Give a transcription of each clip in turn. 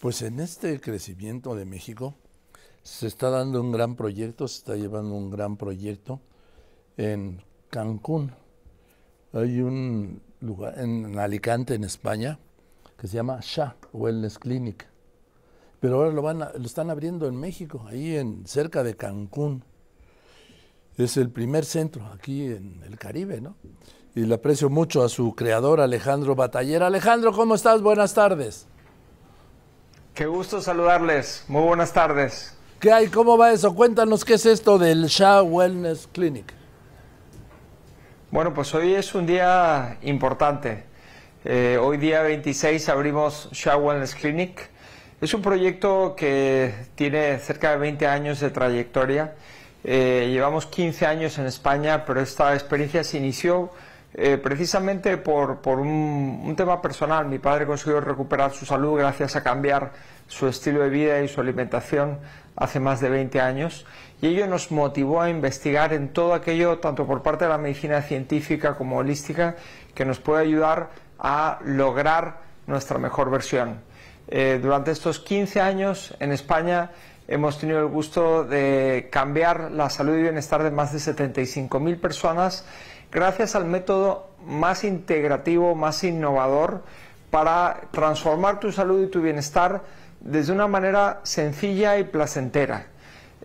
Pues en este crecimiento de México se está dando un gran proyecto, se está llevando un gran proyecto en Cancún. Hay un lugar en Alicante, en España, que se llama SHA, Wellness Clinic. Pero ahora lo, van lo están abriendo en México, ahí en, cerca de Cancún. Es el primer centro aquí en el Caribe, ¿no? Y le aprecio mucho a su creador, Alejandro Batallera. Alejandro, ¿cómo estás? Buenas tardes. Qué gusto saludarles. Muy buenas tardes. ¿Qué hay? ¿Cómo va eso? Cuéntanos qué es esto del Shah Wellness Clinic. Bueno, pues hoy es un día importante. Eh, hoy día 26 abrimos Shah Wellness Clinic. Es un proyecto que tiene cerca de 20 años de trayectoria. Eh, llevamos 15 años en España, pero esta experiencia se inició eh, precisamente por, un, tema personal. Mi padre consiguió recuperar su salud gracias a cambiar su estilo de vida y su alimentación hace más de 20 años y ello nos motivó a investigar en todo aquello, tanto por parte de la medicina científica como holística, que nos puede ayudar a lograr nuestra mejor versión. Eh, durante estos 15 años en España hemos tenido el gusto de cambiar la salud y bienestar de más de 75.000 personas gracias al método más integrativo, más innovador para transformar tu salud y tu bienestar desde una manera sencilla y placentera.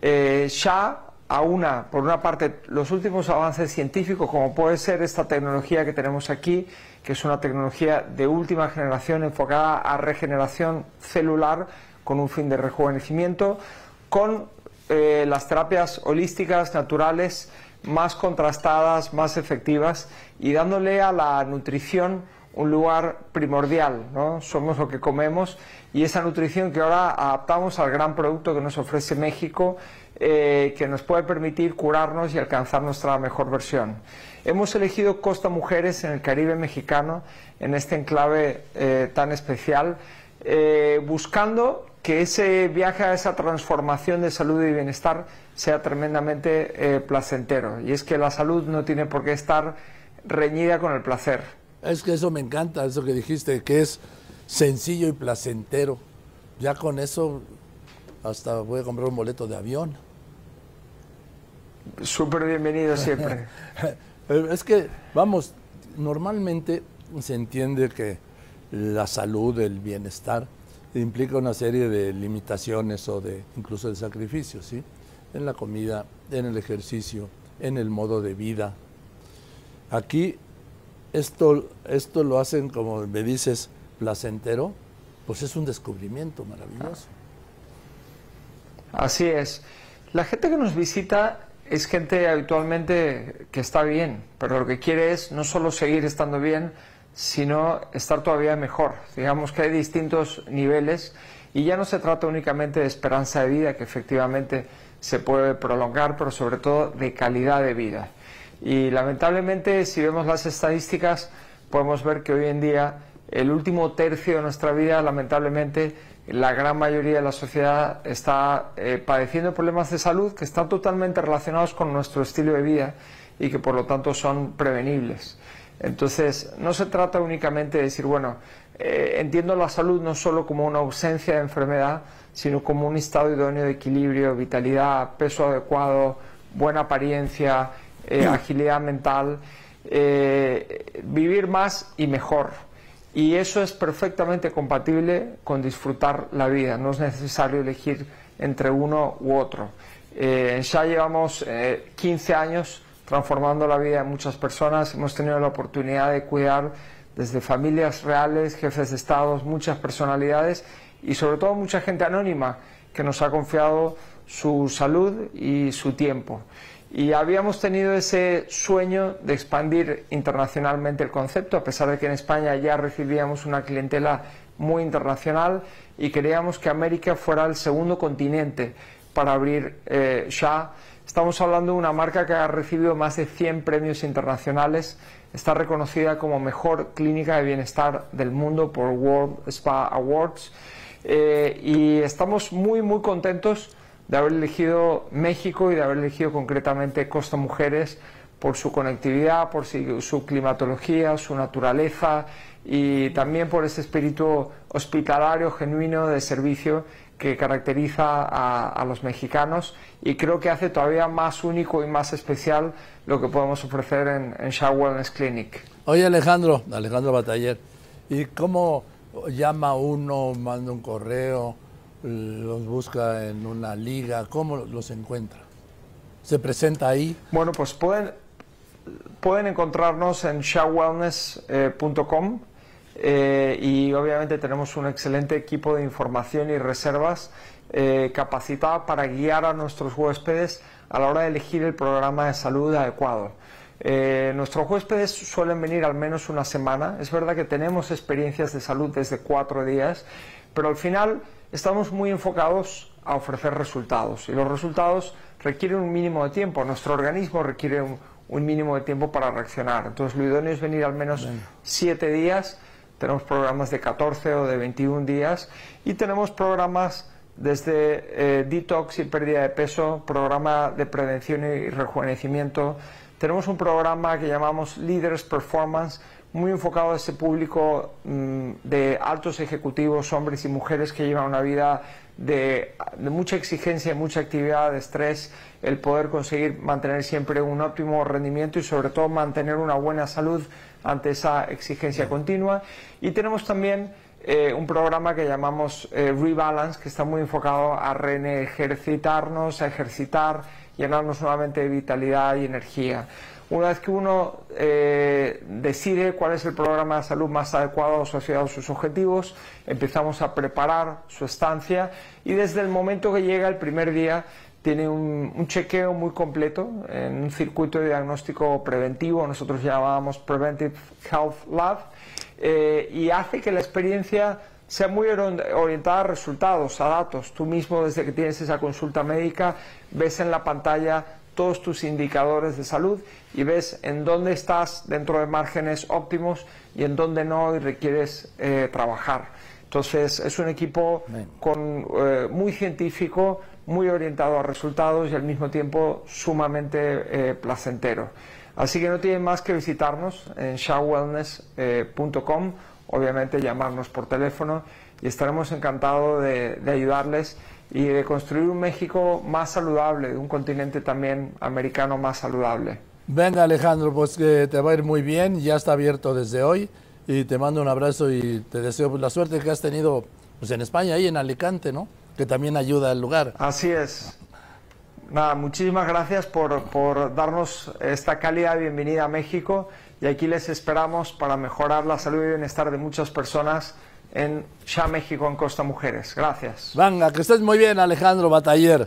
Eh, SHA aúna, por una parte, los últimos avances científicos, como puede ser esta tecnología que tenemos aquí, que es una tecnología de última generación enfocada a regeneración celular con un fin de rejuvenecimiento, con eh, las terapias holísticas naturales más contrastadas, más efectivas y dándole a la nutrición un lugar primordial, ¿no? Somos lo que comemos y esa nutrición que ahora adaptamos al gran producto que nos ofrece México, eh, que nos puede permitir curarnos y alcanzar nuestra mejor versión. Hemos elegido Costa Mujeres en el Caribe mexicano, en este enclave eh, tan especial, eh, buscando que ese viaje a esa transformación de salud y bienestar sea tremendamente eh, placentero. Y es que la salud no tiene por qué estar reñida con el placer. Es que eso me encanta, eso que dijiste, que es sencillo y placentero. Ya con eso hasta voy a comprar un boleto de avión. Súper bienvenido siempre. es que, vamos, normalmente se entiende que la salud, el bienestar, implica una serie de limitaciones o de incluso de sacrificios, ¿sí? En la comida, en el ejercicio, en el modo de vida. Aquí esto, esto lo hacen, como me dices, placentero, pues es un descubrimiento maravilloso. Así es. La gente que nos visita es gente habitualmente que está bien, pero lo que quiere es no solo seguir estando bien, sino estar todavía mejor. Digamos que hay distintos niveles y ya no se trata únicamente de esperanza de vida, que efectivamente se puede prolongar, pero sobre todo de calidad de vida. Y lamentablemente, si vemos las estadísticas, podemos ver que hoy en día el último tercio de nuestra vida, lamentablemente, la gran mayoría de la sociedad está eh, padeciendo problemas de salud que están totalmente relacionados con nuestro estilo de vida y que por lo tanto son prevenibles. Entonces, no se trata únicamente de decir, bueno, eh, entiendo la salud no solo como una ausencia de enfermedad, sino como un estado idóneo de equilibrio, vitalidad, peso adecuado, buena apariencia, eh, agilidad mental, eh, vivir más y mejor. Y eso es perfectamente compatible con disfrutar la vida, no es necesario elegir entre uno u otro. ya llevamos 15 años transformando la vida de muchas personas. Hemos tenido la oportunidad de cuidar desde familias reales, jefes de estados, muchas personalidades y sobre todo mucha gente anónima que nos ha confiado su salud y su tiempo. Y habíamos tenido ese sueño de expandir internacionalmente el concepto, a pesar de que en España ya recibíamos una clientela muy internacional y queríamos que América fuera el segundo continente para abrir eh, ya Estamos hablando de una marca que ha recibido más de 100 premios internacionales, está reconocida como mejor clínica de bienestar del mundo por World Spa Awards. Eh, y estamos muy muy contentos de haber elegido México y de haber elegido concretamente Costa Mujeres por su conectividad, por su climatología, su naturaleza y también por ese espíritu hospitalario, genuino de servicio que caracteriza a, los mexicanos y creo que hace todavía más único y más especial lo que podemos ofrecer en, en Shaw Wellness Clinic. Oye Alejandro, Alejandro Bataller, ¿y cómo llama uno, manda un correo, los busca en una liga, cómo los encuentra? ¿Se presenta ahí? Bueno, pues pueden, pueden encontrarnos en shawwellness.com eh, y obviamente tenemos un excelente equipo de información y reservas eh, capacitado para guiar a nuestros huéspedes a la hora de elegir el programa de salud adecuado. Eh, nuestros huéspedes suelen venir al menos una semana. Es verdad que tenemos experiencias de salud desde cuatro días, pero al final estamos muy enfocados a ofrecer resultados y los resultados requieren un mínimo de tiempo. Nuestro organismo requiere un, mínimo de tiempo para reaccionar. Entonces lo idóneo es venir al menos siete días tenemos programas de 14 o de 21 días y tenemos programas desde eh, detox y pérdida de peso, programa de prevención y rejuvenecimiento. Tenemos un programa que llamamos Leaders Performance, muy enfocado a ese público mm, de altos ejecutivos, hombres y mujeres que llevan una vida de, de, mucha exigencia, mucha actividad, de estrés, el poder conseguir mantener siempre un óptimo rendimiento y sobre todo mantener una buena salud ante esa exigencia continua. Y tenemos también eh, un programa que llamamos eh, Rebalance, que está muy enfocado a ejercitarnos, a ejercitar, llenarnos nuevamente de vitalidad y energía. Una vez que uno eh, decide cuál es el programa de salud más adecuado asociado a sus objetivos, empezamos a preparar su estancia y desde el momento que llega el primer día tiene un, chequeo muy completo en un circuito de diagnóstico preventivo, nosotros llamábamos Preventive Health Lab, eh, y hace que la experiencia sea muy orientada a resultados, a datos. Tú mismo, desde que tienes esa consulta médica, ves en la pantalla todos tus indicadores de salud y ves en dónde estás dentro de márgenes óptimos y en dónde no y requieres eh, trabajar. Entonces, es un equipo con, eh, muy científico, muy orientado a resultados y al mismo tiempo sumamente eh, placentero. Así que no tienen más que visitarnos en shawwellness.com, obviamente llamarnos por teléfono y estaremos encantados de, ayudarles y de construir un México más saludable, un continente también americano más saludable. Venga Alejandro, pues que te va a ir muy bien, ya está abierto desde hoy y te mando un abrazo y te deseo la suerte que has tenido pues, en España y en Alicante, ¿no? Que también ayuda al lugar. Así es. Nada, muchísimas gracias por, por darnos esta cálida bienvenida a México y aquí les esperamos para mejorar la salud y bienestar de muchas personas en Ya México en Costa Mujeres. Gracias. Venga, que estés muy bien, Alejandro Bataller.